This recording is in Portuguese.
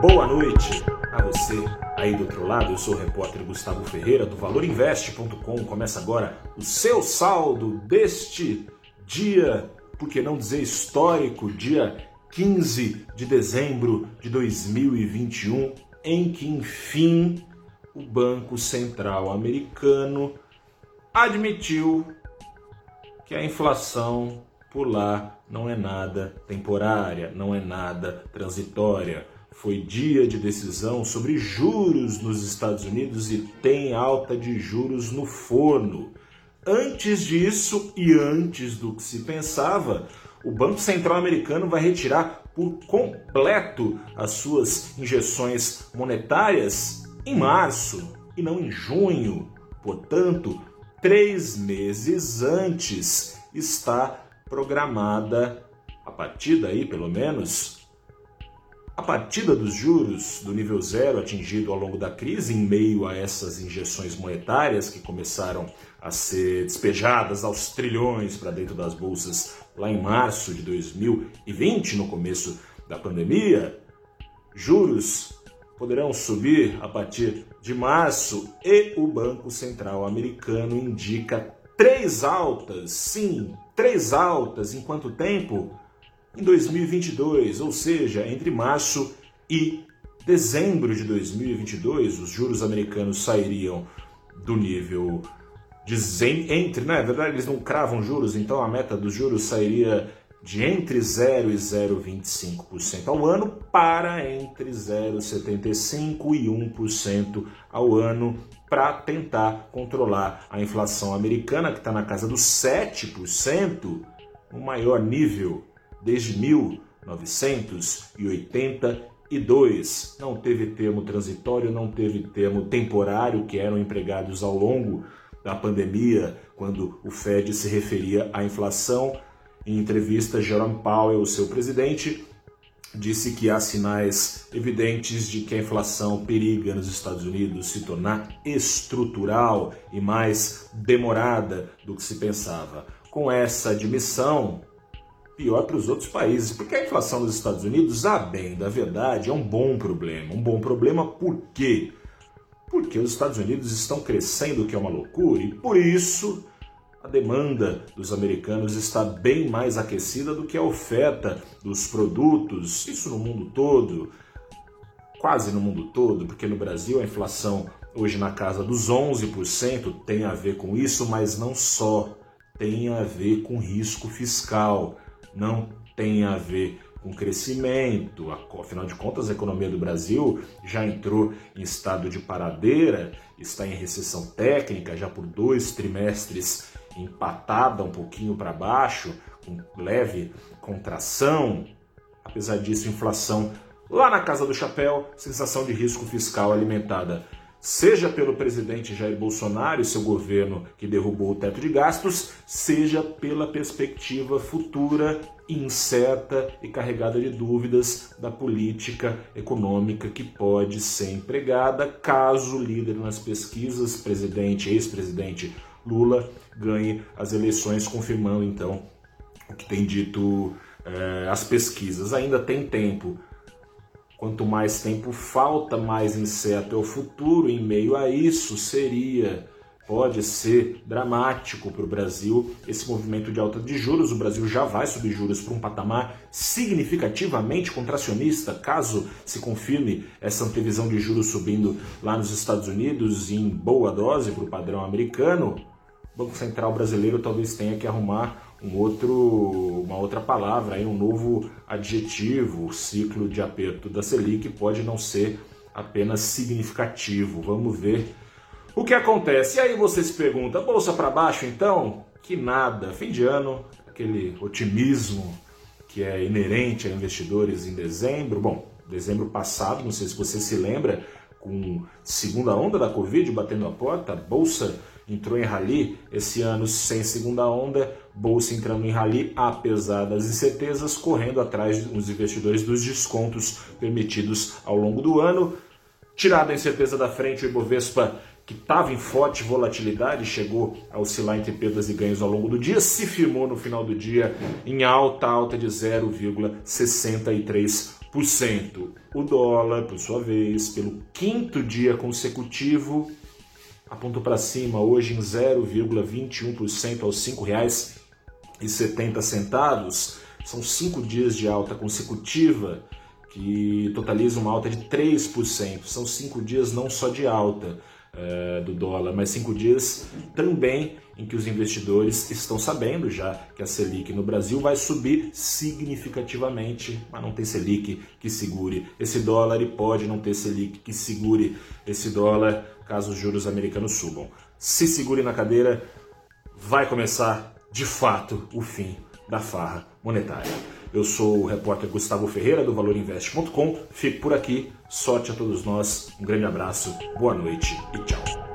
boa noite a você aí do outro lado. Eu sou o repórter Gustavo Ferreira do valorinvest.com. Começa agora o seu saldo deste dia, por que não dizer histórico, dia 15 de dezembro de 2021, em que enfim o Banco Central americano admitiu que a inflação por lá não é nada temporária, não é nada transitória. Foi dia de decisão sobre juros nos Estados Unidos e tem alta de juros no forno. Antes disso e antes do que se pensava, o Banco Central americano vai retirar por completo as suas injeções monetárias em março e não em junho. Portanto, três meses antes está programada a partir daí, pelo menos, a partida dos juros do nível zero atingido ao longo da crise, em meio a essas injeções monetárias que começaram a ser despejadas aos trilhões para dentro das bolsas lá em março de 2020, no começo da pandemia, juros poderão subir a partir de março e o Banco Central americano indica três altas, sim, três altas em quanto tempo? Em 2022, ou seja, entre março e dezembro de 2022, os juros americanos sairiam do nível de entre, né? Na verdade, eles não cravam juros, então a meta dos juros sairia de entre 0 e 0,25% ao ano para entre 0,75% e 1% ao ano para tentar controlar a inflação americana, que está na casa dos 7%, o maior nível desde 1982. Não teve termo transitório, não teve termo temporário, que eram empregados ao longo da pandemia, quando o Fed se referia à inflação em entrevista, Jerome Powell, seu presidente, disse que há sinais evidentes de que a inflação periga nos Estados Unidos se tornar estrutural e mais demorada do que se pensava. Com essa admissão, pior para os outros países, porque a inflação nos Estados Unidos, a bem da verdade, é um bom problema. Um bom problema por quê? Porque os Estados Unidos estão crescendo, que é uma loucura, e por isso a demanda dos americanos está bem mais aquecida do que a oferta dos produtos, isso no mundo todo, quase no mundo todo, porque no Brasil a inflação hoje na casa dos 11% tem a ver com isso, mas não só, tem a ver com risco fiscal, não tem a ver com crescimento. Afinal de contas, a economia do Brasil já entrou em estado de paradeira, está em recessão técnica já por dois trimestres empatada um pouquinho para baixo, com leve contração. Apesar disso, inflação lá na casa do chapéu, sensação de risco fiscal alimentada seja pelo presidente Jair Bolsonaro e seu governo que derrubou o teto de gastos, seja pela perspectiva futura incerta e carregada de dúvidas da política econômica que pode ser empregada caso o líder nas pesquisas, presidente, ex-presidente Lula ganhe as eleições, confirmando então o que tem dito é, as pesquisas. Ainda tem tempo. Quanto mais tempo falta, mais incerto é o futuro. Em meio a isso, seria, pode ser dramático para o Brasil esse movimento de alta de juros. O Brasil já vai subir juros para um patamar significativamente contracionista, caso se confirme essa previsão de juros subindo lá nos Estados Unidos em boa dose para o padrão americano. O Banco Central brasileiro talvez tenha que arrumar um outro, uma outra palavra, aí, um novo adjetivo. O ciclo de aperto da Selic pode não ser apenas significativo. Vamos ver o que acontece. E aí você se pergunta: bolsa para baixo então? Que nada. Fim de ano, aquele otimismo que é inerente a investidores em dezembro. Bom, dezembro passado, não sei se você se lembra, com segunda onda da Covid batendo a porta, a bolsa entrou em rally esse ano sem segunda onda, bolsa entrando em rally apesar das incertezas, correndo atrás dos investidores dos descontos permitidos ao longo do ano. Tirada a incerteza da frente, o Ibovespa que estava em forte volatilidade, chegou a oscilar entre perdas e ganhos ao longo do dia, se firmou no final do dia em alta, alta de 0,63%. O dólar, por sua vez, pelo quinto dia consecutivo, apontou para cima hoje em 0,21% aos R$ 5,70. São cinco dias de alta consecutiva que totaliza uma alta de 3%. São cinco dias não só de alta, é, do dólar, mas cinco dias também em que os investidores estão sabendo já que a Selic no Brasil vai subir significativamente, mas não tem Selic que segure esse dólar e pode não ter Selic que segure esse dólar caso os juros americanos subam. Se segure na cadeira, vai começar de fato o fim da farra monetária. Eu sou o repórter Gustavo Ferreira do ValorInvest.com. Fico por aqui. Sorte a todos nós. Um grande abraço, boa noite e tchau.